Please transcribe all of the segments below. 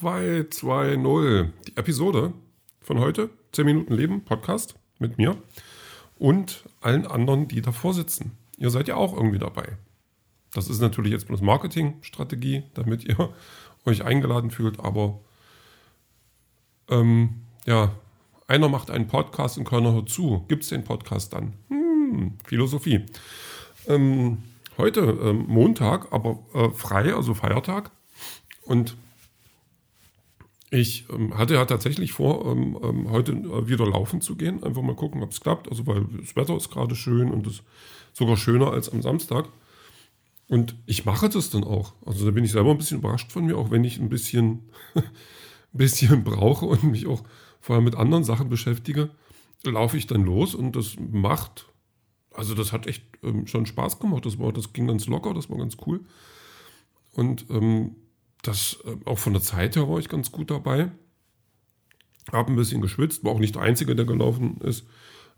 220, die Episode von heute, 10 Minuten Leben, Podcast mit mir und allen anderen, die davor sitzen. Ihr seid ja auch irgendwie dabei. Das ist natürlich jetzt bloß Marketingstrategie, damit ihr euch eingeladen fühlt, aber ähm, ja, einer macht einen Podcast und keiner hört zu. Gibt es den Podcast dann? Hm, Philosophie. Ähm, heute ähm, Montag, aber äh, frei, also Feiertag. Und ich ähm, hatte ja tatsächlich vor, ähm, ähm, heute äh, wieder laufen zu gehen. Einfach mal gucken, ob es klappt. Also, weil das Wetter ist gerade schön und es sogar schöner als am Samstag. Und ich mache das dann auch. Also, da bin ich selber ein bisschen überrascht von mir, auch wenn ich ein bisschen, ein bisschen brauche und mich auch vorher mit anderen Sachen beschäftige, laufe ich dann los und das macht, also das hat echt ähm, schon Spaß gemacht. Das, war, das ging ganz locker, das war ganz cool. Und ähm, das, äh, auch von der Zeit her war ich ganz gut dabei. Habe ein bisschen geschwitzt, war auch nicht der Einzige, der gelaufen ist.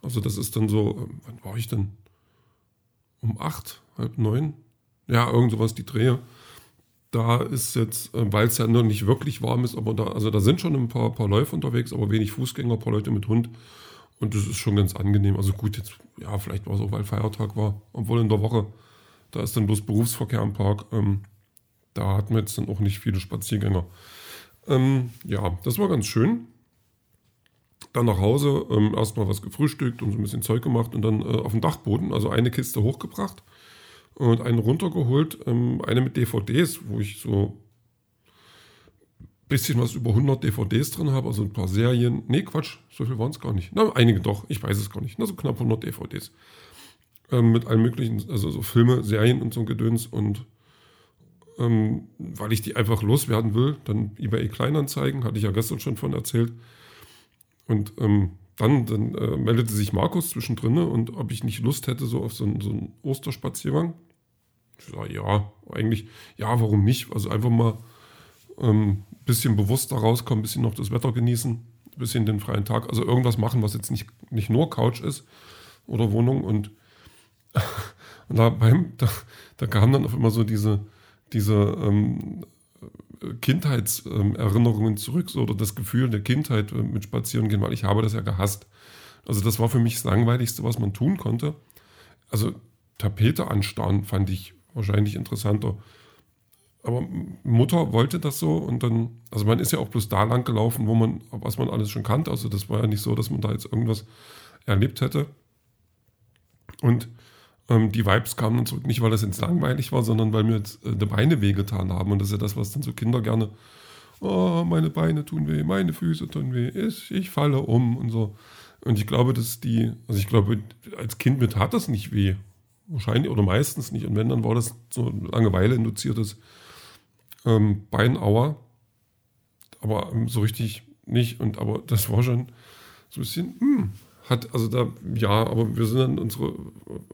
Also das ist dann so, äh, wann war ich denn? Um acht, halb neun? Ja, irgend sowas, die Drehe. Da ist jetzt, äh, weil es ja noch nicht wirklich warm ist, aber da, also da sind schon ein paar, paar Läufe unterwegs, aber wenig Fußgänger, ein paar Leute mit Hund. Und das ist schon ganz angenehm. Also gut, jetzt, ja, vielleicht war es auch, weil Feiertag war, obwohl in der Woche, da ist dann bloß Berufsverkehr im Park. Ähm, da hatten wir jetzt dann auch nicht viele Spaziergänger. Ähm, ja, das war ganz schön. Dann nach Hause ähm, erstmal was gefrühstückt und so ein bisschen Zeug gemacht und dann äh, auf den Dachboden, also eine Kiste hochgebracht und eine runtergeholt, ähm, eine mit DVDs, wo ich so ein bisschen was über 100 DVDs drin habe, also ein paar Serien. Nee, Quatsch, so viel waren es gar nicht. Na, einige doch, ich weiß es gar nicht. Na, so knapp 100 DVDs. Ähm, mit allen möglichen, also so Filme, Serien und so ein Gedöns und ähm, weil ich die einfach loswerden will. Dann eBay Kleinanzeigen, hatte ich ja gestern schon von erzählt. Und ähm, dann, dann äh, meldete sich Markus zwischendrin und ob ich nicht Lust hätte, so auf so einen, so einen Osterspaziergang. Ich sage, ja, eigentlich, ja, warum nicht? Also einfach mal ein ähm, bisschen bewusster rauskommen, ein bisschen noch das Wetter genießen, ein bisschen den freien Tag, also irgendwas machen, was jetzt nicht, nicht nur Couch ist oder Wohnung. Und, und da, beim, da, da kam dann auf immer so diese, diese ähm, Kindheitserinnerungen zurück so, oder das Gefühl der Kindheit äh, mit Spazieren gehen, weil ich habe das ja gehasst. Also das war für mich das Langweiligste, was man tun konnte. Also Tapete anstarren fand ich wahrscheinlich interessanter. Aber Mutter wollte das so und dann, also man ist ja auch bloß da lang gelaufen, wo man, was man alles schon kannte. Also das war ja nicht so, dass man da jetzt irgendwas erlebt hätte. Und ähm, die Vibes kamen dann zurück, nicht weil das jetzt langweilig war, sondern weil mir jetzt äh, die Beine wehgetan haben. Und das ist ja das, was dann so Kinder gerne, oh, meine Beine tun weh, meine Füße tun weh, ich, ich falle um und so. Und ich glaube, dass die, also ich glaube, als Kind mir tat das nicht weh. Wahrscheinlich oder meistens nicht. Und wenn, dann war das so Langeweile induziertes ähm, Beinauer. Aber ähm, so richtig nicht. Und aber das war schon so ein bisschen, hm, hat, also da, ja, aber wir sind dann unsere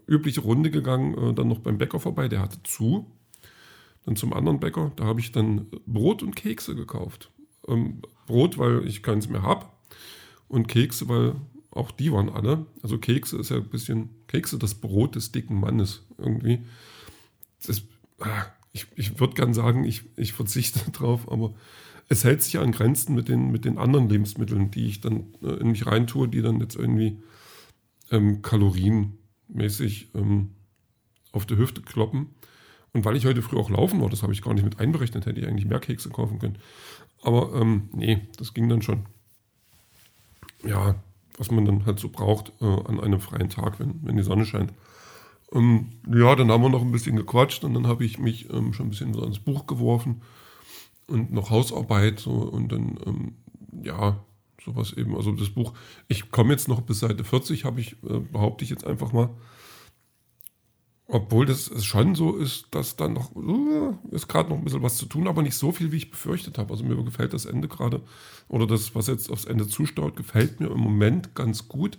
übliche Runde gegangen, äh, dann noch beim Bäcker vorbei, der hatte zu. Dann zum anderen Bäcker, da habe ich dann Brot und Kekse gekauft. Ähm, Brot, weil ich keins mehr habe. Und Kekse, weil auch die waren alle. Also Kekse ist ja ein bisschen, Kekse, das Brot des dicken Mannes irgendwie. Das, ah, ich ich würde gern sagen, ich, ich verzichte drauf, aber es hält sich an Grenzen mit den, mit den anderen Lebensmitteln, die ich dann äh, in mich reintue, die dann jetzt irgendwie ähm, kalorienmäßig ähm, auf der Hüfte kloppen. Und weil ich heute früh auch laufen war, das habe ich gar nicht mit einberechnet, hätte ich eigentlich mehr Kekse kaufen können. Aber ähm, nee, das ging dann schon. Ja, was man dann halt so braucht äh, an einem freien Tag, wenn, wenn die Sonne scheint. Ähm, ja, dann haben wir noch ein bisschen gequatscht und dann habe ich mich ähm, schon ein bisschen so ans Buch geworfen und noch Hausarbeit so, und dann, ähm, ja, sowas eben. Also das Buch, ich komme jetzt noch bis Seite 40, habe ich, äh, behaupte ich jetzt einfach mal. Obwohl das schon so ist, dass dann noch, uh, ist gerade noch ein bisschen was zu tun, aber nicht so viel, wie ich befürchtet habe. Also mir gefällt das Ende gerade, oder das, was jetzt aufs Ende zustaut, gefällt mir im Moment ganz gut.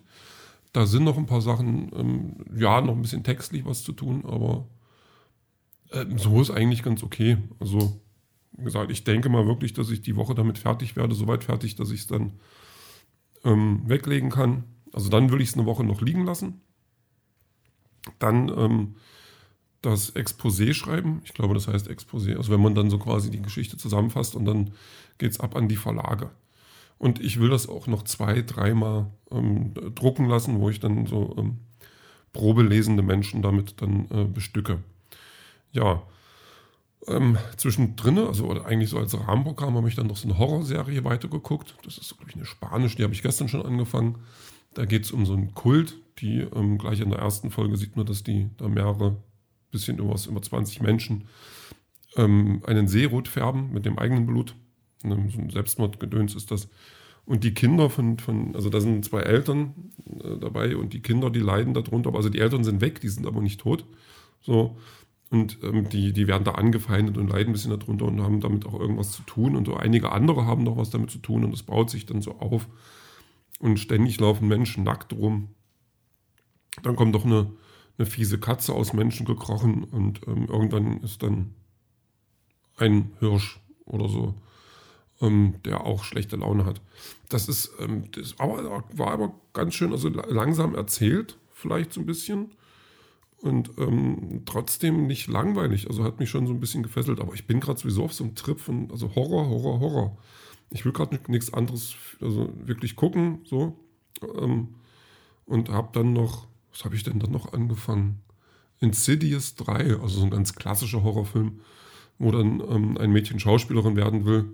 Da sind noch ein paar Sachen, ähm, ja, noch ein bisschen textlich was zu tun, aber äh, so ist eigentlich ganz okay. Also gesagt, ich denke mal wirklich, dass ich die Woche damit fertig werde, soweit fertig, dass ich es dann ähm, weglegen kann. Also dann will ich es eine Woche noch liegen lassen. Dann ähm, das Exposé schreiben. Ich glaube, das heißt Exposé. Also wenn man dann so quasi die Geschichte zusammenfasst und dann geht es ab an die Verlage. Und ich will das auch noch zwei, dreimal ähm, drucken lassen, wo ich dann so ähm, probelesende Menschen damit dann äh, bestücke. Ja, ähm, zwischendrin, also eigentlich so als Rahmenprogramm, habe ich dann noch so eine Horrorserie weitergeguckt. Das ist, glaube ich, eine Spanisch, die habe ich gestern schon angefangen. Da geht es um so einen Kult, die ähm, gleich in der ersten Folge sieht man, dass die da mehrere, bisschen über, über 20 Menschen ähm, einen Seerot färben mit dem eigenen Blut. So ein Selbstmordgedöns ist das. Und die Kinder von, von also da sind zwei Eltern äh, dabei und die Kinder, die leiden darunter. Also die Eltern sind weg, die sind aber nicht tot. So. Und ähm, die, die werden da angefeindet und leiden ein bisschen darunter und haben damit auch irgendwas zu tun. Und so einige andere haben noch was damit zu tun und das baut sich dann so auf. Und ständig laufen Menschen nackt rum. Dann kommt doch eine, eine fiese Katze aus Menschen gekrochen und ähm, irgendwann ist dann ein Hirsch oder so, ähm, der auch schlechte Laune hat. Das ist, ähm, das war aber ganz schön, also langsam erzählt, vielleicht so ein bisschen und ähm, trotzdem nicht langweilig. Also hat mich schon so ein bisschen gefesselt. Aber ich bin gerade sowieso auf so einem Trip von, also Horror, Horror, Horror. Ich will gerade nichts anderes, also wirklich gucken, so. Ähm, und habe dann noch, was habe ich denn dann noch angefangen? Insidious 3, also so ein ganz klassischer Horrorfilm, wo dann ähm, ein Mädchen Schauspielerin werden will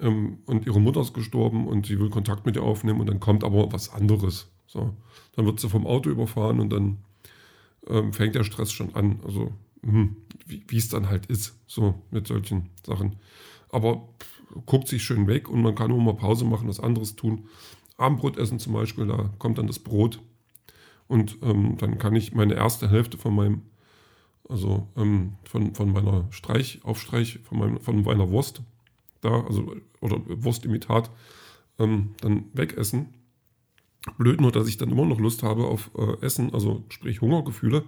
ähm, und ihre Mutter ist gestorben und sie will Kontakt mit ihr aufnehmen und dann kommt aber was anderes. So, dann wird sie vom Auto überfahren und dann ähm, fängt der Stress schon an. Also, hm, wie es dann halt ist, so mit solchen Sachen. Aber pff, guckt sich schön weg und man kann auch mal Pause machen, was anderes tun. Abendbrot essen zum Beispiel, da kommt dann das Brot. Und ähm, dann kann ich meine erste Hälfte von meinem, also ähm, von, von meiner Streich, Aufstreich, von, meinem, von meiner Wurst, da, also, oder Wurstimitat, ähm, dann wegessen. Blöd nur, dass ich dann immer noch Lust habe auf äh, Essen, also sprich Hungergefühle.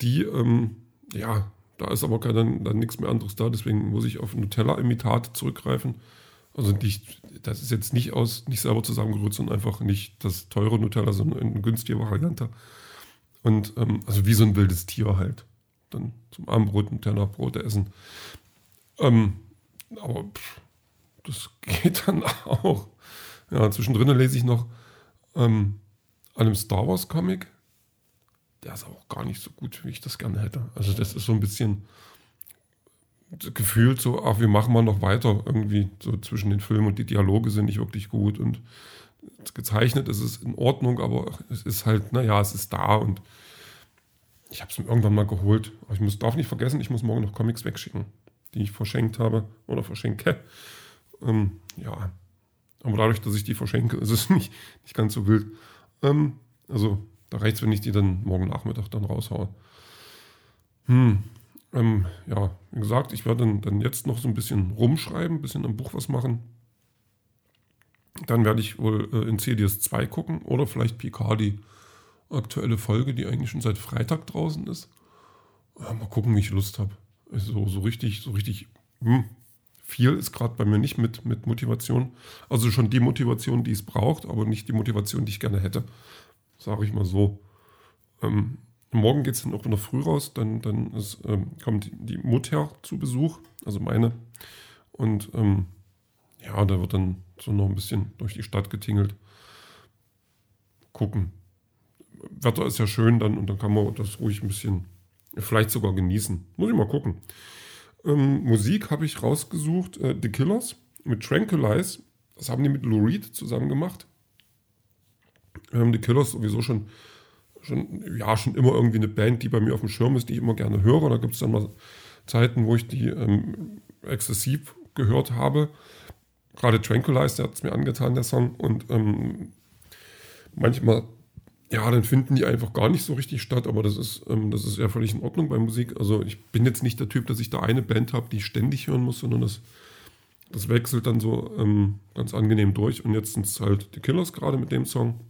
Die, ähm, ja, da ist aber dann, dann nichts mehr anderes da, deswegen muss ich auf Nutella-Imitat zurückgreifen. Also nicht, das ist jetzt nicht aus, nicht selber zusammengerührt, sondern einfach nicht das teure Nutella, sondern eine günstige Variante. Und ähm, also wie so ein wildes Tier halt. Dann zum Abendbrot Nutella-Brote essen. Ähm, aber pff, das geht dann auch. Ja, zwischendrin lese ich noch ähm, einem Star Wars Comic. Der ist auch gar nicht so gut, wie ich das gerne hätte. Also das ist so ein bisschen gefühlt so, ach, wir machen mal noch weiter irgendwie so zwischen den Filmen und die Dialoge sind nicht wirklich gut und gezeichnet ist es in Ordnung, aber es ist halt, naja, es ist da und ich habe es mir irgendwann mal geholt. Aber ich muss, darf nicht vergessen, ich muss morgen noch Comics wegschicken, die ich verschenkt habe oder verschenke. Ähm, ja, aber dadurch, dass ich die verschenke, ist es nicht, nicht ganz so wild. Ähm, also da reicht es, wenn ich die dann morgen Nachmittag dann raushaue. Hm, ähm, ja, wie gesagt, ich werde dann, dann jetzt noch so ein bisschen rumschreiben, ein bisschen am Buch was machen. Dann werde ich wohl äh, in CDS 2 gucken oder vielleicht PK die aktuelle Folge, die eigentlich schon seit Freitag draußen ist. Ja, mal gucken, wie ich Lust habe. Also so richtig, so richtig, hm, viel ist gerade bei mir nicht mit, mit Motivation. Also schon die Motivation, die es braucht, aber nicht die Motivation, die ich gerne hätte. Sage ich mal so. Ähm, morgen geht es dann auch der Früh raus. Dann, dann ist, ähm, kommt die Mutter zu Besuch, also meine. Und ähm, ja, da wird dann so noch ein bisschen durch die Stadt getingelt. Gucken. Wetter ist ja schön dann und dann kann man das ruhig ein bisschen, vielleicht sogar genießen. Muss ich mal gucken. Ähm, Musik habe ich rausgesucht, äh, The Killers mit Tranquilize. Das haben die mit Lou Reed zusammen gemacht. Ähm, The Killers sowieso schon, schon, ja, schon immer irgendwie eine Band, die bei mir auf dem Schirm ist, die ich immer gerne höre. Da gibt es dann mal Zeiten, wo ich die ähm, exzessiv gehört habe. Gerade Tranquilize, der hat es mir angetan, der Song. Und ähm, manchmal ja, dann finden die einfach gar nicht so richtig statt, aber das ist, ähm, das ist ja völlig in Ordnung bei Musik. Also ich bin jetzt nicht der Typ, dass ich da eine Band habe, die ich ständig hören muss, sondern das, das wechselt dann so ähm, ganz angenehm durch. Und jetzt sind es halt die Killers gerade mit dem Song.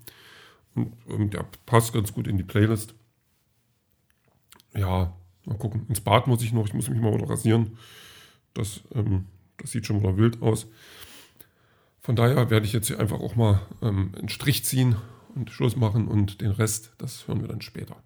Und ähm, der passt ganz gut in die Playlist. Ja, mal gucken. Ins Bad muss ich noch, ich muss mich mal wieder rasieren. Das, ähm, das sieht schon wieder wild aus. Von daher werde ich jetzt hier einfach auch mal ähm, einen Strich ziehen und Schluss machen und den Rest, das hören wir dann später.